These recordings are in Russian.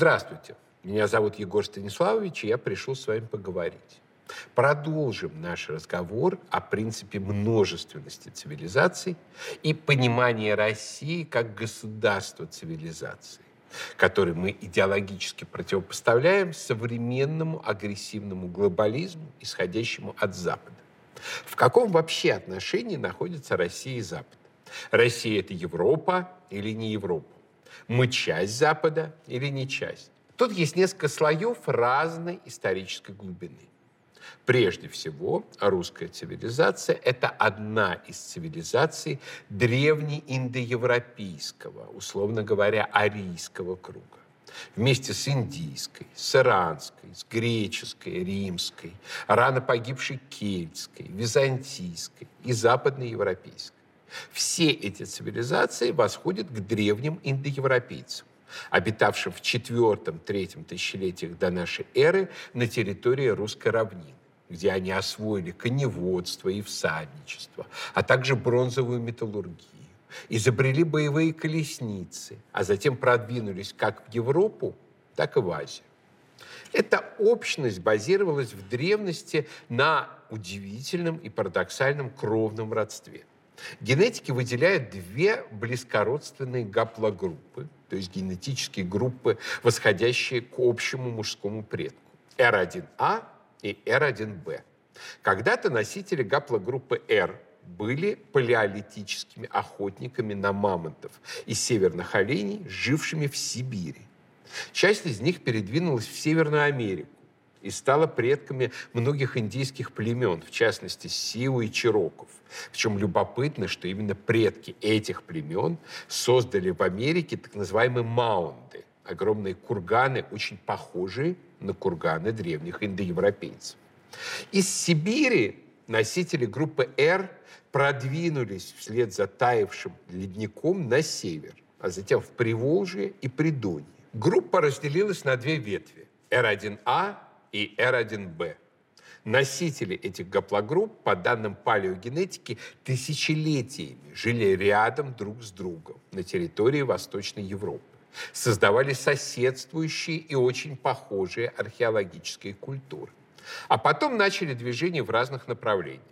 Здравствуйте. Меня зовут Егор Станиславович, и я пришел с вами поговорить. Продолжим наш разговор о принципе множественности цивилизаций и понимании России как государства цивилизации, который мы идеологически противопоставляем современному агрессивному глобализму, исходящему от Запада. В каком вообще отношении находится Россия и Запад? Россия – это Европа или не Европа? Мы часть Запада или не часть? Тут есть несколько слоев разной исторической глубины. Прежде всего, русская цивилизация – это одна из цивилизаций древнеиндоевропейского, условно говоря, арийского круга. Вместе с индийской, с иранской, с греческой, римской, рано погибшей кельтской, византийской и западноевропейской. Все эти цивилизации восходят к древним индоевропейцам обитавшим в четвертом-третьем тысячелетиях до нашей эры на территории русской равнины где они освоили коневодство и всадничество, а также бронзовую металлургию, изобрели боевые колесницы, а затем продвинулись как в Европу, так и в Азию. Эта общность базировалась в древности на удивительном и парадоксальном кровном родстве. Генетики выделяют две близкородственные гаплогруппы, то есть генетические группы, восходящие к общему мужскому предку. R1A и R1B. Когда-то носители гаплогруппы R были палеолитическими охотниками на мамонтов и северных оленей, жившими в Сибири. Часть из них передвинулась в Северную Америку и стала предками многих индийских племен, в частности Сиу и Чироков. Причем любопытно, что именно предки этих племен создали в Америке так называемые маунды, огромные курганы, очень похожие на курганы древних индоевропейцев. Из Сибири носители группы R продвинулись вслед за таявшим ледником на север, а затем в Приволжье и Придонье. Группа разделилась на две ветви – R1A и R1B. Носители этих гаплогрупп, по данным палеогенетики, тысячелетиями жили рядом друг с другом на территории Восточной Европы создавали соседствующие и очень похожие археологические культуры. А потом начали движение в разных направлениях.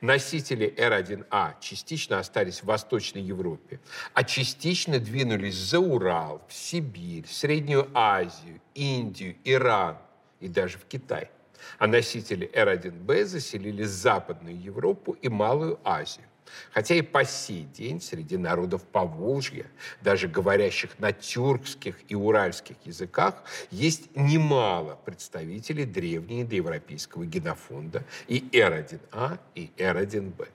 Носители R1A частично остались в Восточной Европе, а частично двинулись за Урал, в Сибирь, Среднюю Азию, Индию, Иран и даже в Китай. А носители R1B заселили Западную Европу и Малую Азию. Хотя и по сей день среди народов Поволжья, даже говорящих на тюркских и уральских языках, есть немало представителей древнеиндоевропейского генофонда и R1A, и R1B.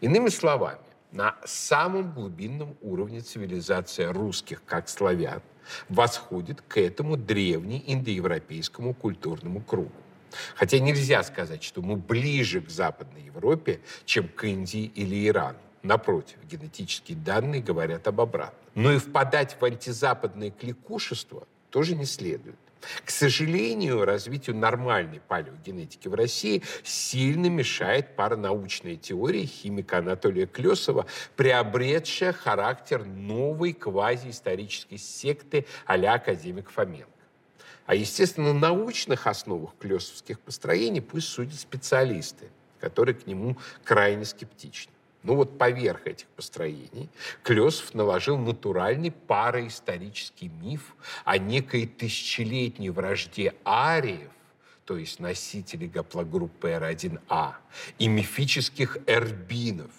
Иными словами, на самом глубинном уровне цивилизация русских, как славян, восходит к этому древнеиндоевропейскому культурному кругу. Хотя нельзя сказать, что мы ближе к Западной Европе, чем к Индии или Ирану. Напротив, генетические данные говорят об обратном. Но и впадать в антизападное кликушество тоже не следует. К сожалению, развитию нормальной палеогенетики в России сильно мешает паранаучная теория химика Анатолия Клесова, приобретшая характер новой квазиисторической секты а-ля академик Фоменко. А, естественно, на научных основах клёсовских построений пусть судят специалисты, которые к нему крайне скептичны. Ну вот поверх этих построений Клёсов наложил натуральный параисторический миф о некой тысячелетней вражде ариев, то есть носителей гаплогруппы R1A, и мифических эрбинов,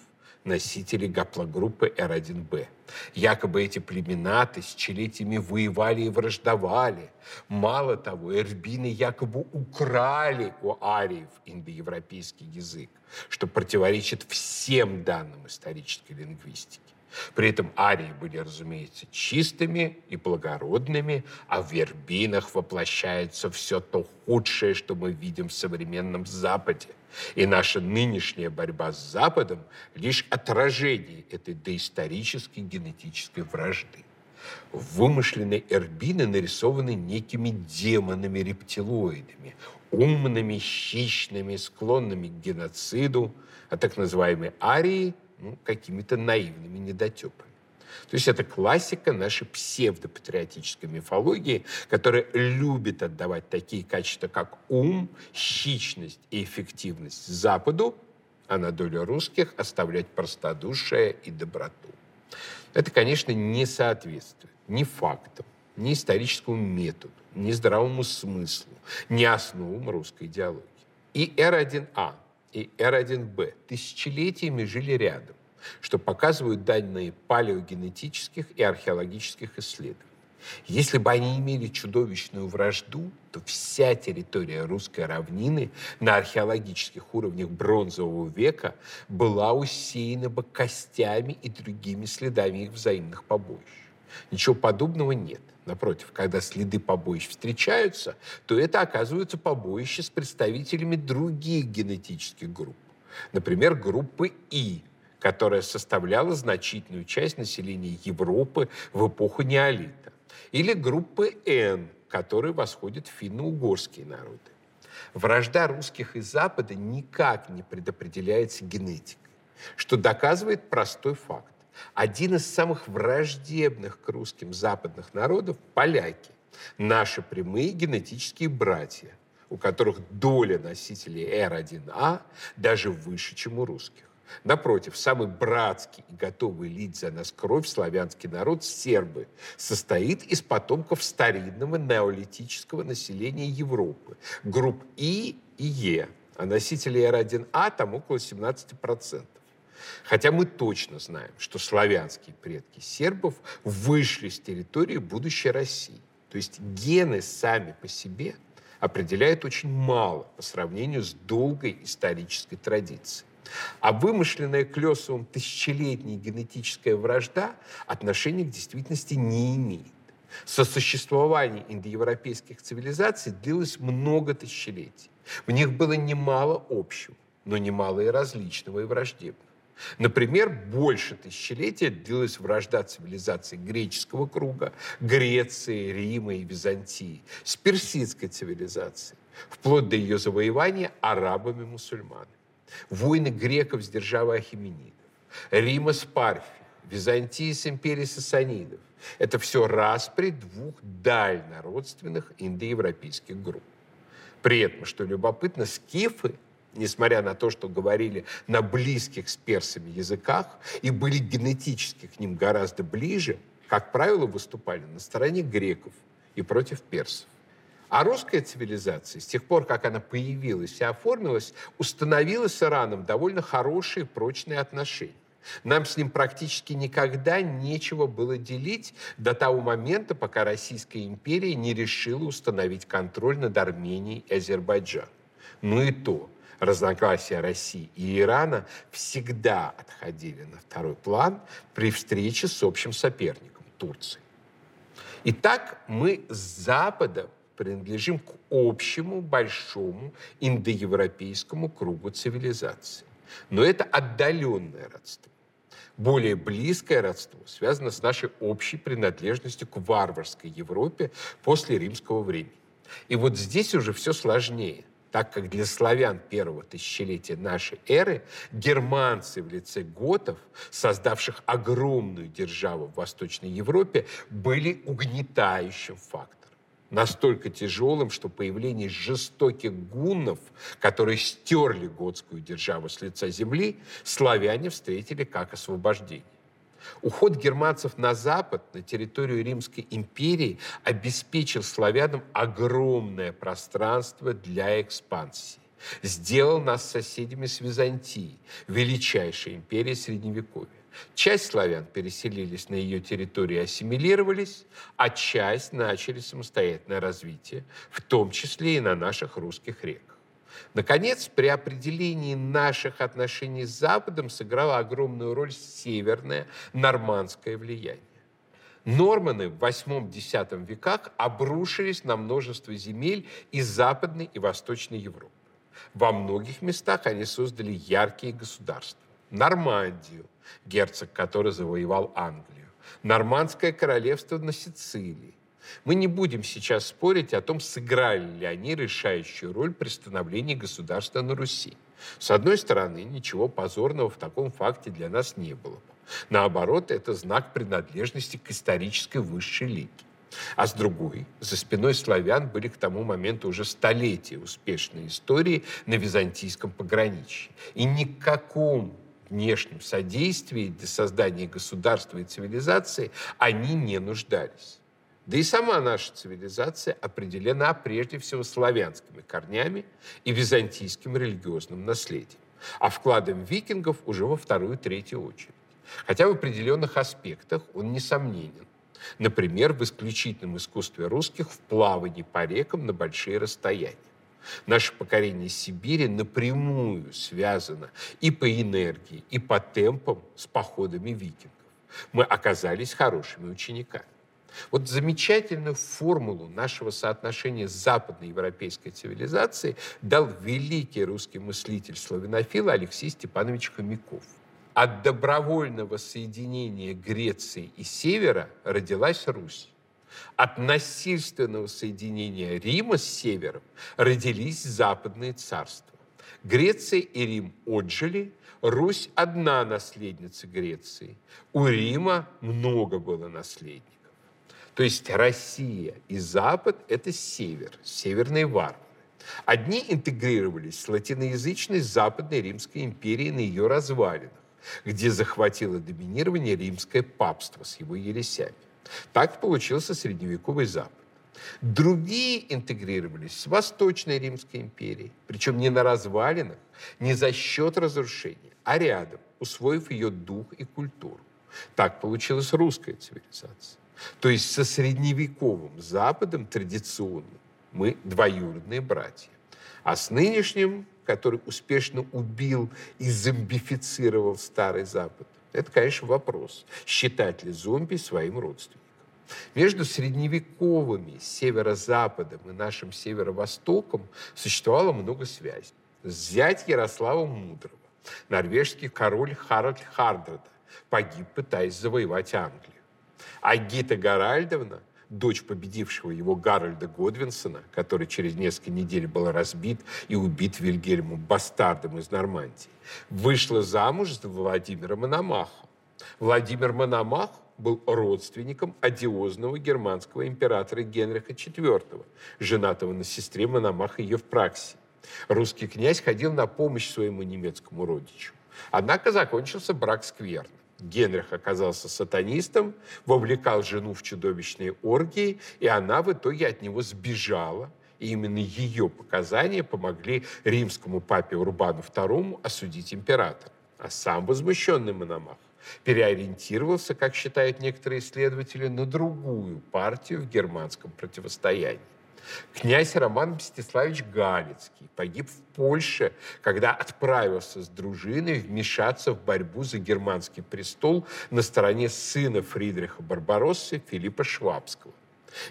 носители гаплогруппы R1b. Якобы эти племена тысячелетиями воевали и враждовали. Мало того, эрбины якобы украли у ариев индоевропейский язык, что противоречит всем данным исторической лингвистики. При этом арии были, разумеется, чистыми и благородными, а в вербинах воплощается все то худшее, что мы видим в современном Западе. И наша нынешняя борьба с Западом – лишь отражение этой доисторической генетической вражды. Вымышленные эрбины нарисованы некими демонами-рептилоидами, умными, хищными, склонными к геноциду, а так называемые арии – ну, какими-то наивными недотепами. То есть это классика нашей псевдопатриотической мифологии, которая любит отдавать такие качества, как ум, хищность и эффективность Западу, а на долю русских оставлять простодушие и доброту. Это, конечно, не соответствует ни фактам, ни историческому методу, ни здравому смыслу, ни основам русской идеологии. И Р1А, и Р1Б тысячелетиями жили рядом что показывают данные палеогенетических и археологических исследований. Если бы они имели чудовищную вражду, то вся территория русской равнины на археологических уровнях бронзового века была усеяна бы костями и другими следами их взаимных побоищ. Ничего подобного нет. Напротив, когда следы побоищ встречаются, то это оказываются побоища с представителями других генетических групп. Например, группы И, которая составляла значительную часть населения Европы в эпоху неолита, или группы Н, которой восходят финно-угорские народы. Вражда русских и Запада никак не предопределяется генетикой, что доказывает простой факт. Один из самых враждебных к русским западных народов – поляки, наши прямые генетические братья, у которых доля носителей R1A даже выше, чем у русских. Напротив, самый братский и готовый лить за нас кровь славянский народ сербы состоит из потомков старинного неолитического населения Европы, групп И и Е, а носителей R1А там около 17%. Хотя мы точно знаем, что славянские предки сербов вышли с территории будущей России. То есть гены сами по себе определяют очень мало по сравнению с долгой исторической традицией. А вымышленная Клесовым тысячелетняя генетическая вражда отношения к действительности не имеет. Сосуществование индоевропейских цивилизаций длилось много тысячелетий. В них было немало общего, но немало и различного и враждебного. Например, больше тысячелетия длилась вражда цивилизаций греческого круга, Греции, Рима и Византии с персидской цивилизацией, вплоть до ее завоевания арабами-мусульманами войны греков с державой Ахименидов, Рима с Парфией, Византии с империей Сасанидов. Это все распри двух дально родственных индоевропейских групп. При этом, что любопытно, скифы, несмотря на то, что говорили на близких с персами языках и были генетически к ним гораздо ближе, как правило, выступали на стороне греков и против персов. А русская цивилизация, с тех пор, как она появилась и оформилась, установила с Ираном довольно хорошие, прочные отношения. Нам с ним практически никогда нечего было делить до того момента, пока Российская империя не решила установить контроль над Арменией и Азербайджаном. Ну и то, разногласия России и Ирана всегда отходили на второй план при встрече с общим соперником – Турцией. Итак, мы с Запада принадлежим к общему большому индоевропейскому кругу цивилизации. Но это отдаленное родство. Более близкое родство связано с нашей общей принадлежностью к варварской Европе после римского времени. И вот здесь уже все сложнее так как для славян первого тысячелетия нашей эры германцы в лице готов, создавших огромную державу в Восточной Европе, были угнетающим фактором настолько тяжелым, что появление жестоких гуннов, которые стерли готскую державу с лица земли, славяне встретили как освобождение. Уход германцев на запад, на территорию Римской империи, обеспечил славянам огромное пространство для экспансии. Сделал нас соседями с Византией, величайшей империей Средневековья. Часть славян переселились на ее территорию и ассимилировались, а часть начали самостоятельное развитие, в том числе и на наших русских реках. Наконец, при определении наших отношений с Западом сыграло огромную роль северное нормандское влияние. Норманы в 8-10 веках обрушились на множество земель из Западной и Восточной Европы. Во многих местах они создали яркие государства. Нормандию, герцог который завоевал Англию, Нормандское королевство на Сицилии, Мы не будем сейчас спорить о том, сыграли ли они решающую роль при становлении государства на Руси. С одной стороны, ничего позорного в таком факте для нас не было. Наоборот, это знак принадлежности к исторической высшей лиге. А с другой, за спиной славян были к тому моменту уже столетия успешной истории на византийском пограничье. И никаком внешнем содействии для создания государства и цивилизации они не нуждались. Да и сама наша цивилизация определена прежде всего славянскими корнями и византийским религиозным наследием, а вкладом викингов уже во вторую-третью очередь. Хотя в определенных аспектах он несомненен. Например, в исключительном искусстве русских в плавании по рекам на большие расстояния. Наше покорение Сибири напрямую связано и по энергии, и по темпам с походами викингов. Мы оказались хорошими учениками. Вот замечательную формулу нашего соотношения с западноевропейской цивилизацией дал великий русский мыслитель-славянофил Алексей Степанович Хомяков. От добровольного соединения Греции и Севера родилась Русь. От насильственного соединения Рима с севером родились западные царства. Греция и Рим отжили, Русь одна наследница Греции. У Рима много было наследников. То есть Россия и Запад – это север, северные варвары. Одни интегрировались с латиноязычной Западной Римской империей на ее развалинах, где захватило доминирование римское папство с его ересями. Так получился средневековый Запад. Другие интегрировались с Восточной Римской империей, причем не на развалинах, не за счет разрушения, а рядом, усвоив ее дух и культуру. Так получилась русская цивилизация. То есть со средневековым Западом традиционно мы двоюродные братья. А с нынешним, который успешно убил и зомбифицировал Старый Запад, это, конечно, вопрос, считать ли зомби своим родственником. Между средневековыми северо-западом и нашим северо-востоком существовало много связей. Зять Ярослава Мудрого, норвежский король Харальд Хардрада, погиб, пытаясь завоевать Англию. А Гита Гаральдовна, дочь победившего его Гарольда Годвинсона, который через несколько недель был разбит и убит Вильгельмом Бастардом из Нормандии, вышла замуж за Владимира Мономаха. Владимир Мономах был родственником одиозного германского императора Генриха IV, женатого на сестре Мономаха Евпраксии. Русский князь ходил на помощь своему немецкому родичу. Однако закончился брак скверно. Генрих оказался сатанистом, вовлекал жену в чудовищные оргии, и она в итоге от него сбежала. И именно ее показания помогли римскому папе Урбану II осудить императора. А сам возмущенный Мономах переориентировался, как считают некоторые исследователи, на другую партию в германском противостоянии. Князь Роман Мстиславич Галицкий погиб в Польше, когда отправился с дружиной вмешаться в борьбу за германский престол на стороне сына Фридриха Барбароссы Филиппа Швабского.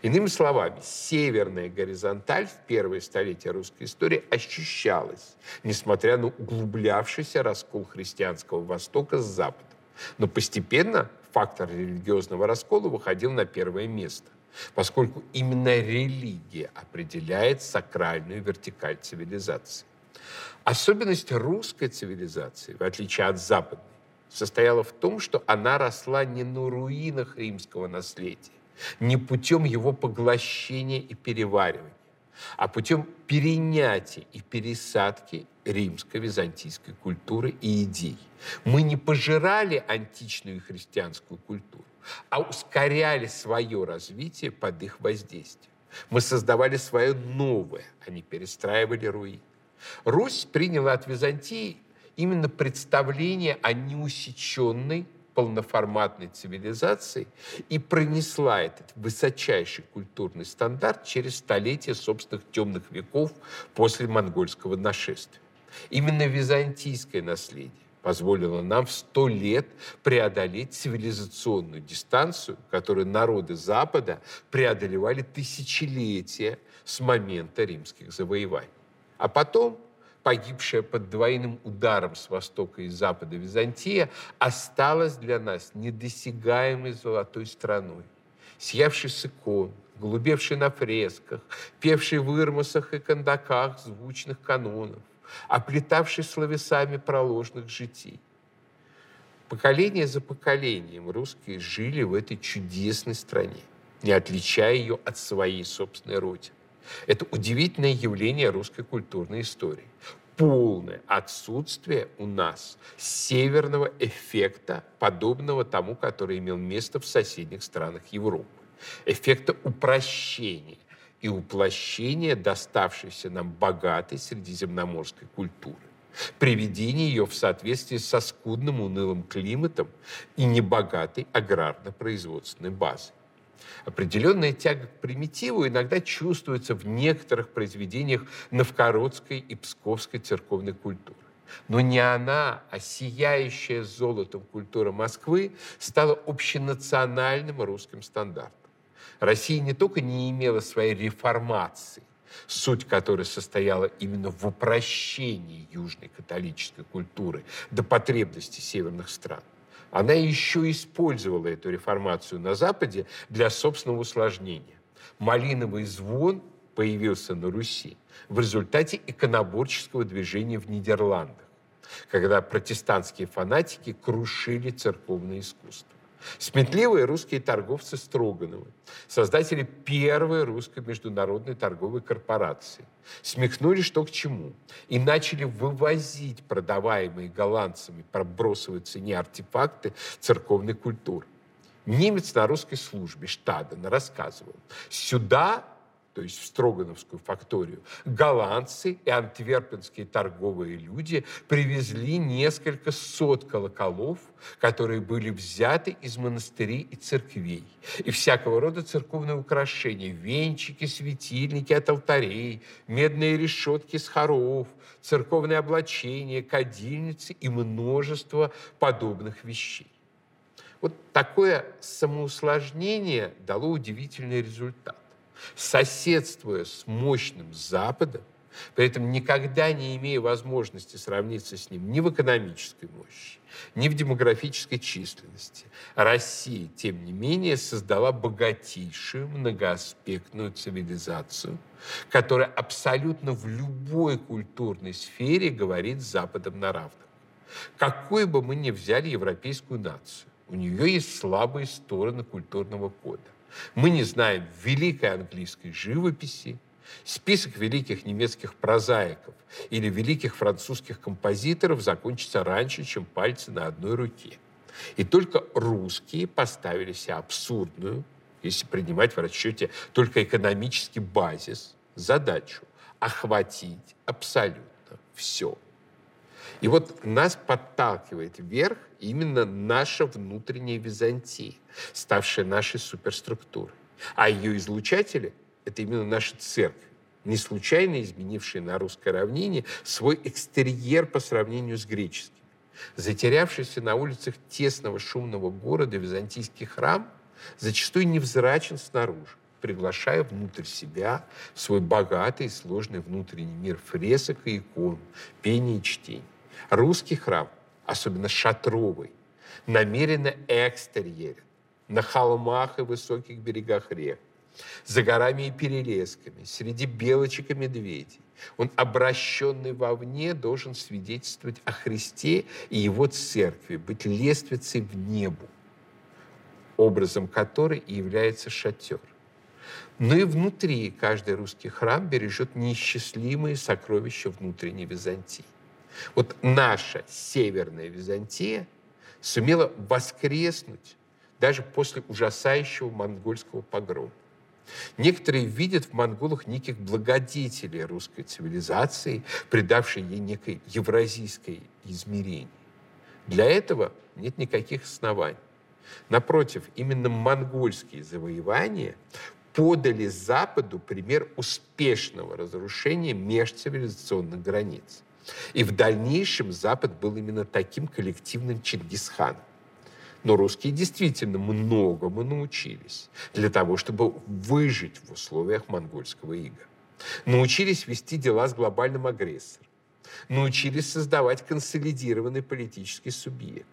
Иными словами, северная горизонталь в первые столетия русской истории ощущалась, несмотря на углублявшийся раскол христианского Востока с Западом. Но постепенно фактор религиозного раскола выходил на первое место поскольку именно религия определяет сакральную вертикаль цивилизации. Особенность русской цивилизации, в отличие от западной, состояла в том, что она росла не на руинах римского наследия, не путем его поглощения и переваривания, а путем перенятия и пересадки римско-византийской культуры и идей. Мы не пожирали античную христианскую культуру, а ускоряли свое развитие под их воздействием. Мы создавали свое новое, а не перестраивали руины. Русь приняла от Византии именно представление о неусеченной полноформатной цивилизации и пронесла этот высочайший культурный стандарт через столетия собственных темных веков после монгольского нашествия. Именно византийское наследие позволило нам в сто лет преодолеть цивилизационную дистанцию, которую народы Запада преодолевали тысячелетия с момента римских завоеваний. А потом погибшая под двойным ударом с востока и запада Византия осталась для нас недосягаемой золотой страной, съявшей с икон, голубевший на фресках, певший в ирмосах и кондаках звучных канонов, оплетавший словесами проложных житий. Поколение за поколением русские жили в этой чудесной стране, не отличая ее от своей собственной родины. Это удивительное явление русской культурной истории. Полное отсутствие у нас северного эффекта, подобного тому, который имел место в соседних странах Европы. Эффекта упрощения и уплощения доставшейся нам богатой средиземноморской культуры приведение ее в соответствии со скудным унылым климатом и небогатой аграрно-производственной базой. Определенная тяга к примитиву иногда чувствуется в некоторых произведениях новгородской и псковской церковной культуры. Но не она, а сияющая золотом культура Москвы стала общенациональным русским стандартом. Россия не только не имела своей реформации, суть которой состояла именно в упрощении южной католической культуры до потребностей северных стран, она еще использовала эту реформацию на Западе для собственного усложнения. Малиновый звон появился на Руси в результате иконоборческого движения в Нидерландах, когда протестантские фанатики крушили церковное искусство. Сметливые русские торговцы Строгановы, создатели первой русской международной торговой корпорации, смехнули что к чему и начали вывозить продаваемые голландцами по цене артефакты церковной культуры. Немец на русской службе Штаден рассказывал, сюда то есть в Строгановскую факторию, голландцы и антверпенские торговые люди привезли несколько сот колоколов, которые были взяты из монастырей и церквей, и всякого рода церковные украшения, венчики, светильники от алтарей, медные решетки с хоров, церковные облачения, кадильницы и множество подобных вещей. Вот такое самоусложнение дало удивительный результат соседствуя с мощным Западом, при этом никогда не имея возможности сравниться с ним ни в экономической мощи, ни в демографической численности, Россия, тем не менее, создала богатейшую многоаспектную цивилизацию, которая абсолютно в любой культурной сфере говорит с Западом на равных. Какой бы мы ни взяли европейскую нацию, у нее есть слабые стороны культурного кода. Мы не знаем великой английской живописи, список великих немецких прозаиков или великих французских композиторов закончится раньше, чем пальцы на одной руке. И только русские поставили себе абсурдную, если принимать в расчете только экономический базис, задачу охватить абсолютно все. И вот нас подталкивает вверх именно наша внутренняя Византия, ставшая нашей суперструктурой. А ее излучатели – это именно наша церковь, не случайно изменившие на русской равнине свой экстерьер по сравнению с греческим. Затерявшийся на улицах тесного шумного города византийский храм зачастую невзрачен снаружи, приглашая внутрь себя свой богатый и сложный внутренний мир фресок и икон, пения и чтений. Русский храм, особенно шатровый, намеренно экстерьерен на холмах и высоких берегах рек, за горами и перелесками, среди белочек и медведей. Он, обращенный вовне, должен свидетельствовать о Христе и Его церкви, быть лествицей в небу, образом которой и является шатер. Но и внутри каждый русский храм бережет неисчислимые сокровища внутренней Византии. Вот наша северная Византия сумела воскреснуть даже после ужасающего монгольского погрома. Некоторые видят в монголах неких благодетелей русской цивилизации, придавшей ей некое евразийское измерение. Для этого нет никаких оснований. Напротив, именно монгольские завоевания подали Западу пример успешного разрушения межцивилизационных границ. И в дальнейшем Запад был именно таким коллективным Чингисханом. Но русские действительно многому научились для того, чтобы выжить в условиях монгольского ига. Научились вести дела с глобальным агрессором. Научились создавать консолидированный политический субъект.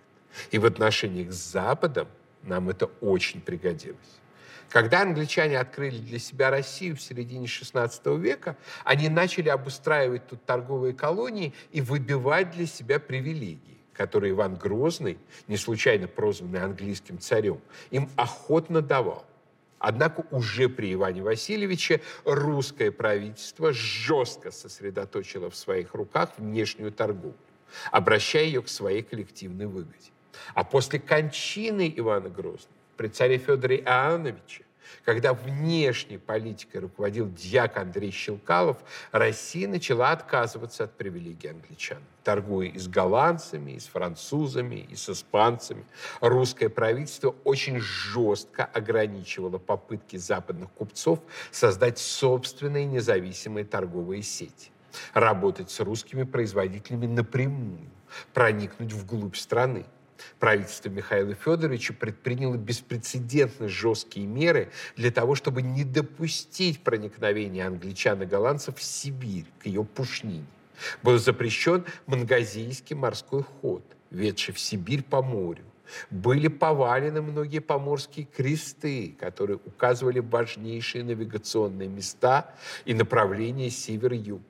И в отношениях с Западом нам это очень пригодилось. Когда англичане открыли для себя Россию в середине XVI века, они начали обустраивать тут торговые колонии и выбивать для себя привилегии которые Иван Грозный, не случайно прозванный английским царем, им охотно давал. Однако уже при Иване Васильевиче русское правительство жестко сосредоточило в своих руках внешнюю торговлю, обращая ее к своей коллективной выгоде. А после кончины Ивана Грозного при царе Федоре Иоанновиче когда внешней политикой руководил дьяк Андрей Щелкалов, Россия начала отказываться от привилегий англичан. Торгуя и с голландцами, и с французами, и с испанцами, русское правительство очень жестко ограничивало попытки западных купцов создать собственные независимые торговые сети, работать с русскими производителями напрямую, проникнуть вглубь страны правительство Михаила Федоровича предприняло беспрецедентно жесткие меры для того, чтобы не допустить проникновения англичан и голландцев в Сибирь, к ее пушнине. Был запрещен мангазийский морской ход, ведший в Сибирь по морю. Были повалены многие поморские кресты, которые указывали важнейшие навигационные места и направления север-юг.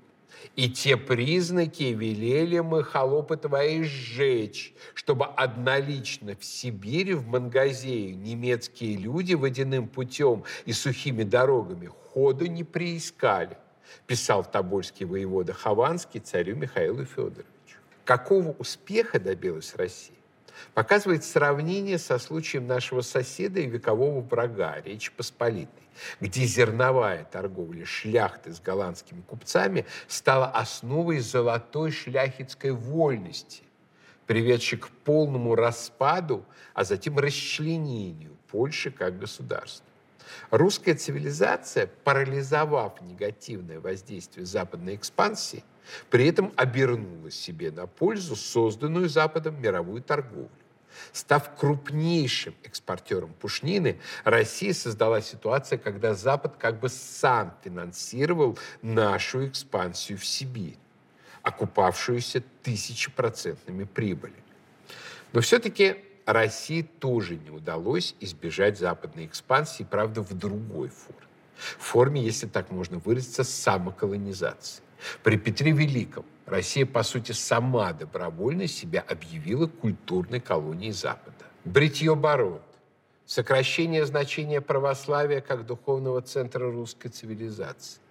И те признаки велели мы, холопы твои, сжечь, чтобы однолично в Сибири, в Мангазею, немецкие люди водяным путем и сухими дорогами ходу не приискали, писал тобольский воевода Хованский царю Михаилу Федоровичу. Какого успеха добилась Россия? Показывает сравнение со случаем нашего соседа и векового врага, Речи Посполитой, где зерновая торговля шляхты с голландскими купцами стала основой золотой шляхетской вольности, приведшей к полному распаду, а затем расчленению Польши как государства. Русская цивилизация, парализовав негативное воздействие западной экспансии, при этом обернула себе на пользу созданную Западом мировую торговлю. Став крупнейшим экспортером пушнины, Россия создала ситуацию, когда Запад как бы сам финансировал нашу экспансию в Сибирь, окупавшуюся тысячепроцентными прибылями. Но все-таки России тоже не удалось избежать западной экспансии, правда, в другой форме. В форме, если так можно выразиться, самоколонизации. При Петре Великом. Россия, по сути, сама добровольно себя объявила культурной колонией Запада. Бритье Барон, сокращение значения православия как духовного центра русской цивилизации,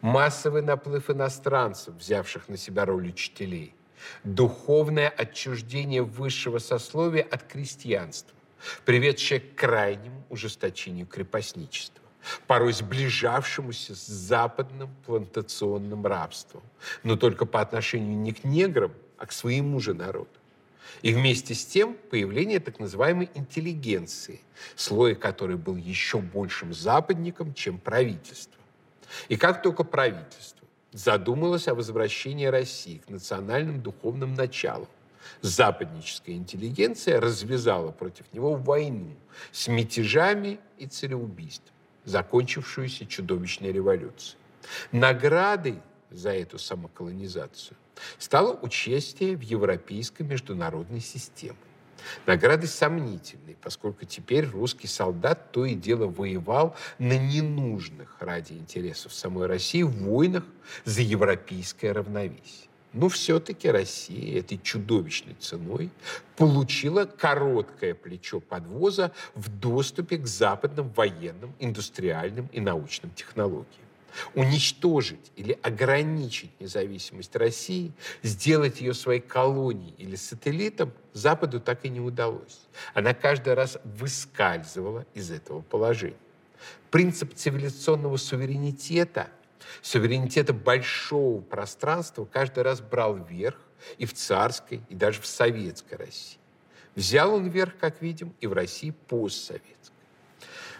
массовый наплыв иностранцев, взявших на себя роль учителей, духовное отчуждение высшего сословия от крестьянства, приведшее к крайнему ужесточению крепостничества порой сближавшемуся с западным плантационным рабством, но только по отношению не к неграм, а к своему же народу. И вместе с тем появление так называемой интеллигенции, слоя которой был еще большим западником, чем правительство. И как только правительство задумалось о возвращении России к национальным духовным началам, западническая интеллигенция развязала против него войну с мятежами и цареубийством закончившуюся чудовищной революцией. Наградой за эту самоколонизацию стало участие в европейской международной системе. Награды сомнительные, поскольку теперь русский солдат то и дело воевал на ненужных ради интересов самой России войнах за европейское равновесие. Но все-таки Россия этой чудовищной ценой получила короткое плечо подвоза в доступе к западным военным, индустриальным и научным технологиям. Уничтожить или ограничить независимость России, сделать ее своей колонией или сателлитом Западу так и не удалось. Она каждый раз выскальзывала из этого положения. Принцип цивилизационного суверенитета – суверенитета большого пространства каждый раз брал верх и в царской, и даже в советской России. Взял он верх, как видим, и в России постсоветской.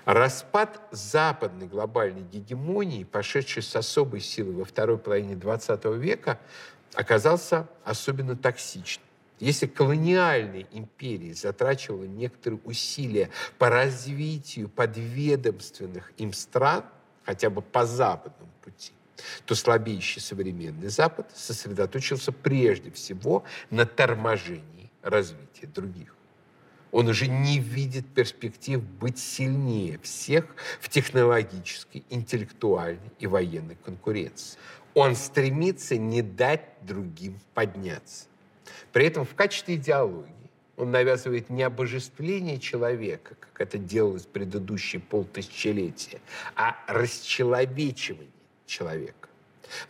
Распад западной глобальной гегемонии, пошедшей с особой силой во второй половине XX века, оказался особенно токсичным. Если колониальная империя затрачивала некоторые усилия по развитию подведомственных им стран, хотя бы по западному пути, то слабеющий современный Запад сосредоточился прежде всего на торможении развития других. Он уже не видит перспектив быть сильнее всех в технологической, интеллектуальной и военной конкуренции. Он стремится не дать другим подняться. При этом в качестве идеологии он навязывает не обожествление человека, как это делалось предыдущие полтысячелетия, а расчеловечивание человека.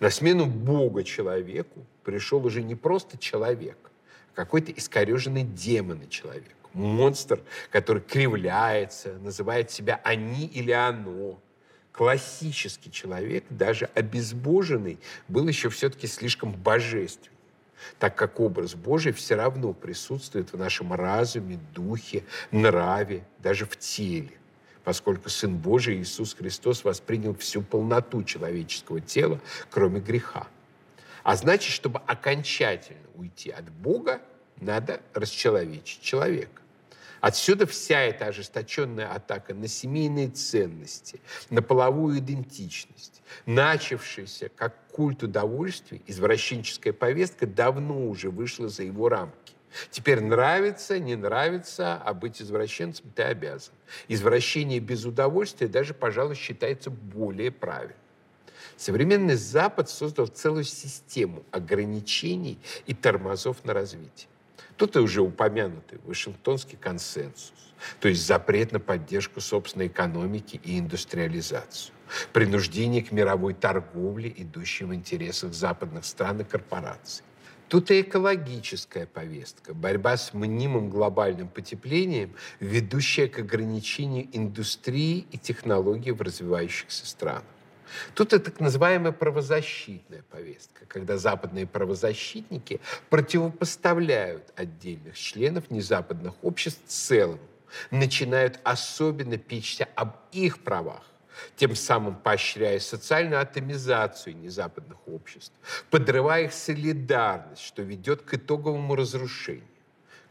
На смену Бога человеку пришел уже не просто человек, а какой-то искореженный демон человек. Монстр, который кривляется, называет себя «они» или «оно», классический человек, даже обезбоженный, был еще все-таки слишком божественным так как образ Божий все равно присутствует в нашем разуме, духе, нраве, даже в теле, поскольку Сын Божий Иисус Христос воспринял всю полноту человеческого тела, кроме греха. А значит, чтобы окончательно уйти от Бога, надо расчеловечить человека. Отсюда вся эта ожесточенная атака на семейные ценности, на половую идентичность, начавшаяся как культ удовольствий, извращенческая повестка давно уже вышла за его рамки. Теперь нравится, не нравится, а быть извращенцем ты обязан. Извращение без удовольствия даже, пожалуй, считается более правильным. Современный Запад создал целую систему ограничений и тормозов на развитие. Тут и уже упомянутый Вашингтонский консенсус, то есть запрет на поддержку собственной экономики и индустриализацию, принуждение к мировой торговле, идущей в интересах западных стран и корпораций. Тут и экологическая повестка, борьба с мнимым глобальным потеплением, ведущая к ограничению индустрии и технологий в развивающихся странах. Тут это так называемая правозащитная повестка, когда западные правозащитники противопоставляют отдельных членов незападных обществ целым, начинают особенно печься об их правах, тем самым поощряя социальную атомизацию незападных обществ, подрывая их солидарность, что ведет к итоговому разрушению.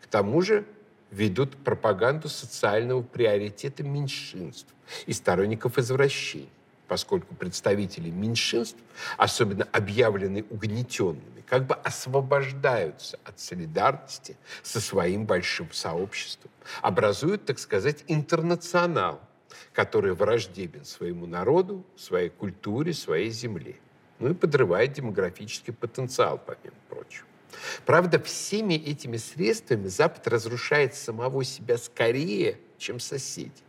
К тому же ведут пропаганду социального приоритета меньшинств и сторонников извращений поскольку представители меньшинств, особенно объявленные угнетенными, как бы освобождаются от солидарности со своим большим сообществом, образуют, так сказать, интернационал, который враждебен своему народу, своей культуре, своей земле. Ну и подрывает демографический потенциал, помимо прочего. Правда, всеми этими средствами Запад разрушает самого себя скорее, чем соседи.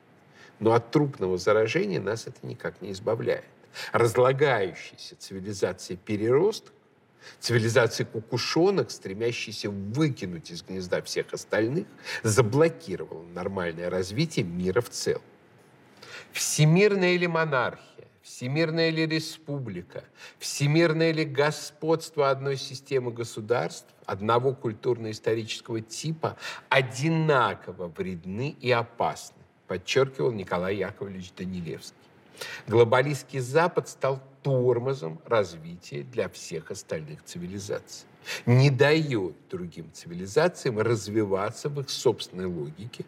Но от трупного заражения нас это никак не избавляет. Разлагающаяся цивилизация переросток, цивилизация кукушонок, стремящаяся выкинуть из гнезда всех остальных, заблокировала нормальное развитие мира в целом. Всемирная или монархия, всемирная ли республика, всемирное ли господство одной системы государств, одного культурно-исторического типа одинаково вредны и опасны подчеркивал Николай Яковлевич Данилевский. Глобалистский Запад стал тормозом развития для всех остальных цивилизаций. Не дает другим цивилизациям развиваться в их собственной логике,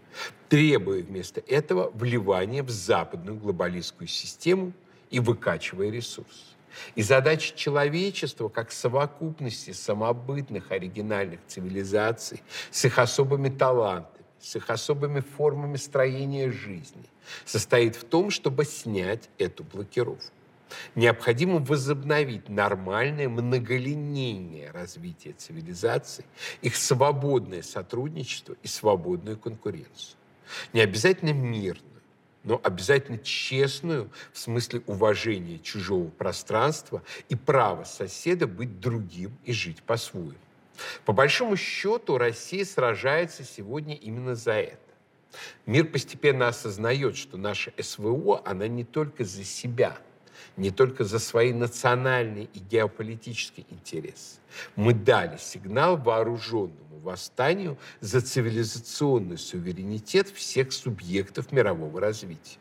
требуя вместо этого вливания в западную глобалистскую систему и выкачивая ресурсы. И задача человечества как совокупности самобытных оригинальных цивилизаций с их особыми талантами, с их особыми формами строения жизни состоит в том, чтобы снять эту блокировку. Необходимо возобновить нормальное многолинейное развитие цивилизаций, их свободное сотрудничество и свободную конкуренцию. Не обязательно мирную, но обязательно честную в смысле уважения чужого пространства и права соседа быть другим и жить по-своему. По большому счету Россия сражается сегодня именно за это. Мир постепенно осознает, что наша СВО, она не только за себя, не только за свои национальные и геополитические интересы. Мы дали сигнал вооруженному восстанию за цивилизационный суверенитет всех субъектов мирового развития.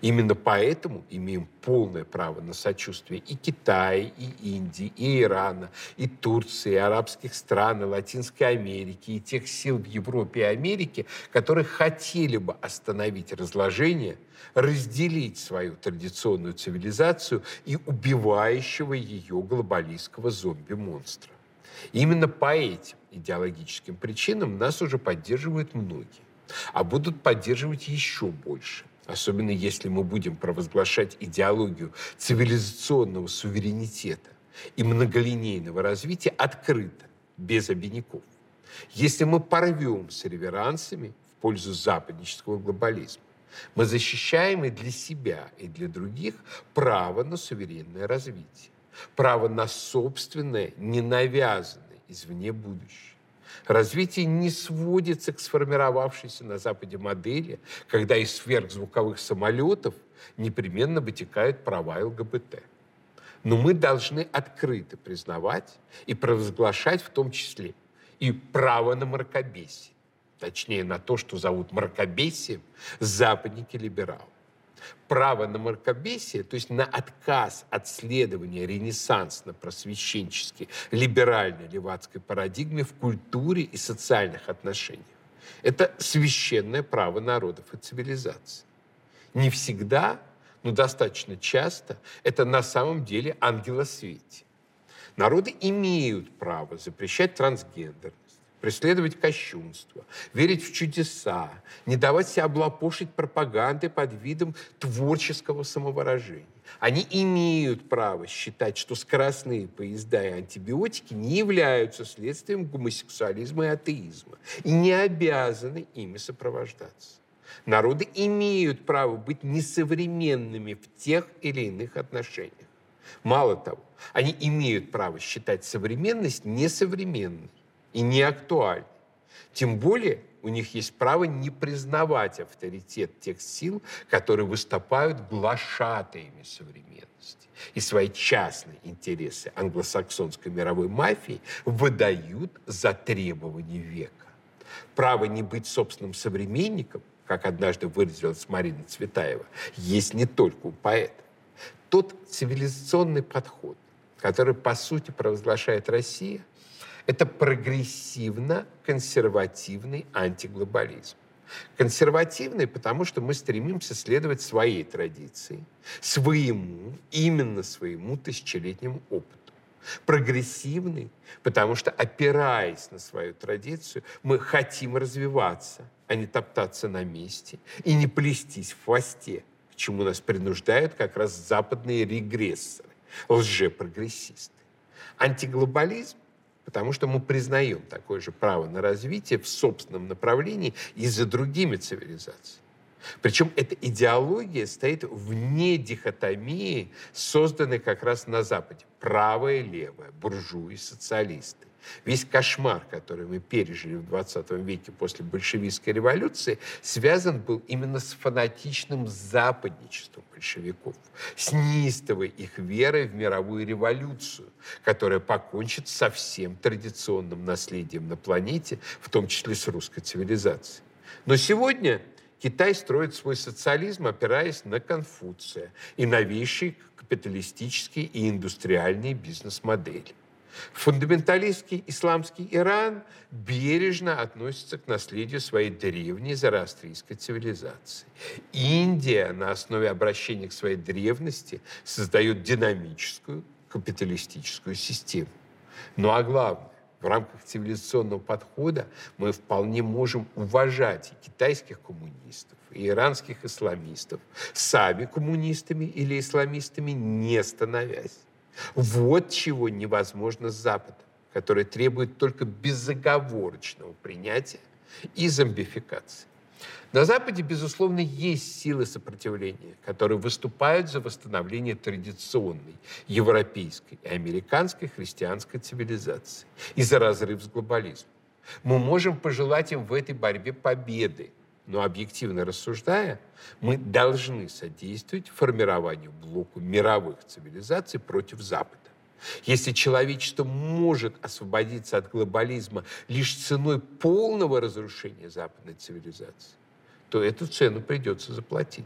Именно поэтому имеем полное право на сочувствие и Китая, и Индии, и Ирана, и Турции, и арабских стран, и Латинской Америки, и тех сил в Европе и Америке, которые хотели бы остановить разложение, разделить свою традиционную цивилизацию и убивающего ее глобалистского зомби-монстра. Именно по этим идеологическим причинам нас уже поддерживают многие. а будут поддерживать еще больше. Особенно если мы будем провозглашать идеологию цивилизационного суверенитета и многолинейного развития открыто, без обиняков. Если мы порвем с реверансами в пользу западнического глобализма, мы защищаем и для себя, и для других право на суверенное развитие, право на собственное, ненавязанное извне будущее. Развитие не сводится к сформировавшейся на Западе модели, когда из сверхзвуковых самолетов непременно вытекают права ЛГБТ. Но мы должны открыто признавать и провозглашать в том числе и право на мракобесие. Точнее, на то, что зовут мракобесием западники-либералы право на мракобесие, то есть на отказ от следования ренессансно-просвещенческой либеральной левацкой парадигме в культуре и социальных отношениях. Это священное право народов и цивилизаций. Не всегда, но достаточно часто это на самом деле ангелосветие. Народы имеют право запрещать трансгендер, преследовать кощунство, верить в чудеса, не давать себя облапошить пропагандой под видом творческого самовыражения. Они имеют право считать, что скоростные поезда и антибиотики не являются следствием гомосексуализма и атеизма и не обязаны ими сопровождаться. Народы имеют право быть несовременными в тех или иных отношениях. Мало того, они имеют право считать современность несовременной и не актуальны. Тем более у них есть право не признавать авторитет тех сил, которые выступают глашатаями современности и свои частные интересы англосаксонской мировой мафии выдают за требования века. Право не быть собственным современником, как однажды выразилась Марина Цветаева, есть не только у поэта. Тот цивилизационный подход, который, по сути, провозглашает Россия – это прогрессивно-консервативный антиглобализм. Консервативный, потому что мы стремимся следовать своей традиции, своему, именно своему тысячелетнему опыту. Прогрессивный, потому что, опираясь на свою традицию, мы хотим развиваться, а не топтаться на месте и не плестись в хвосте, к чему нас принуждают как раз западные регрессоры, лжепрогрессисты. Антиглобализм потому что мы признаем такое же право на развитие в собственном направлении и за другими цивилизациями. Причем эта идеология стоит вне дихотомии, созданной как раз на Западе. Правое и левое, буржуи, социалисты. Весь кошмар, который мы пережили в 20 веке после большевистской революции, связан был именно с фанатичным западничеством большевиков, с неистовой их верой в мировую революцию, которая покончит со всем традиционным наследием на планете, в том числе с русской цивилизацией. Но сегодня Китай строит свой социализм, опираясь на Конфуция и новейшие капиталистические и индустриальные бизнес-модели. Фундаменталистский исламский Иран бережно относится к наследию своей древней зороастрийской цивилизации. Индия на основе обращения к своей древности создает динамическую капиталистическую систему. Ну а главное, в рамках цивилизационного подхода мы вполне можем уважать и китайских коммунистов, и иранских исламистов, сами коммунистами или исламистами не становясь. Вот чего невозможно с Западом, который требует только безоговорочного принятия и зомбификации. На Западе, безусловно, есть силы сопротивления, которые выступают за восстановление традиционной европейской и американской христианской цивилизации и за разрыв с глобализмом. Мы можем пожелать им в этой борьбе победы, но объективно рассуждая, мы должны содействовать формированию блоку мировых цивилизаций против Запада. Если человечество может освободиться от глобализма лишь ценой полного разрушения западной цивилизации, то эту цену придется заплатить.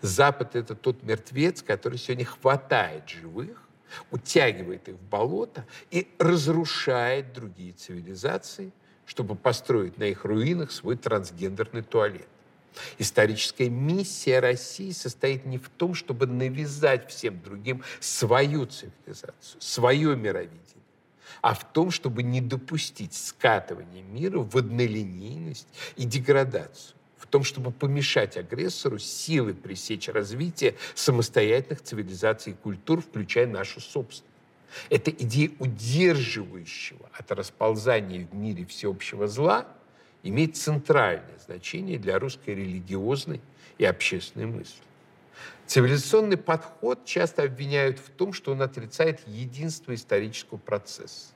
Запад – это тот мертвец, который сегодня хватает живых, утягивает их в болото и разрушает другие цивилизации, чтобы построить на их руинах свой трансгендерный туалет. Историческая миссия России состоит не в том, чтобы навязать всем другим свою цивилизацию, свое мировидение, а в том, чтобы не допустить скатывания мира в однолинейность и деградацию, в том, чтобы помешать агрессору силы пресечь развитие самостоятельных цивилизаций и культур, включая нашу собственную. Это идея удерживающего от расползания в мире всеобщего зла имеет центральное значение для русской религиозной и общественной мысли. Цивилизационный подход часто обвиняют в том, что он отрицает единство исторического процесса.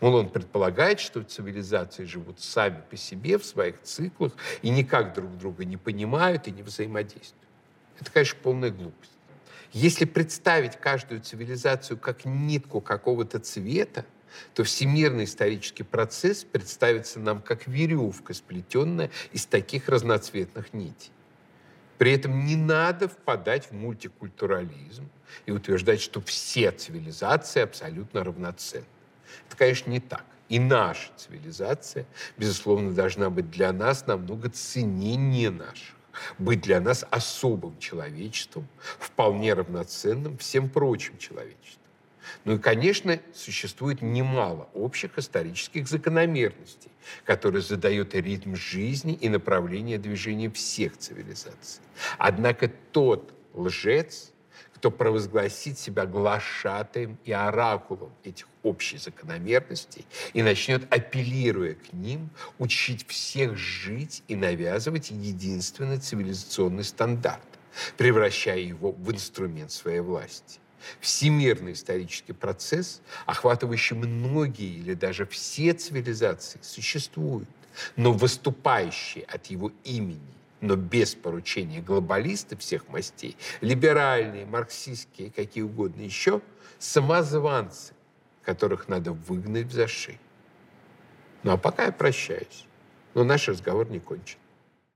Мол, он предполагает, что цивилизации живут сами по себе в своих циклах и никак друг друга не понимают и не взаимодействуют. Это, конечно, полная глупость. Если представить каждую цивилизацию как нитку какого-то цвета, то всемирный исторический процесс представится нам как веревка, сплетенная из таких разноцветных нитей. При этом не надо впадать в мультикультурализм и утверждать, что все цивилизации абсолютно равноценны. Это, конечно, не так. И наша цивилизация, безусловно, должна быть для нас намного ценнее наших, быть для нас особым человечеством, вполне равноценным всем прочим человечеством. Ну и, конечно, существует немало общих исторических закономерностей, которые задают ритм жизни и направление движения всех цивилизаций. Однако тот лжец, кто провозгласит себя глашатаем и оракулом этих общих закономерностей и начнет, апеллируя к ним, учить всех жить и навязывать единственный цивилизационный стандарт, превращая его в инструмент своей власти. Всемирный исторический процесс, охватывающий многие или даже все цивилизации, существует, но выступающие от его имени но без поручения глобалисты всех мастей, либеральные, марксистские, какие угодно еще, самозванцы, которых надо выгнать в зашей. Ну а пока я прощаюсь, но наш разговор не кончен.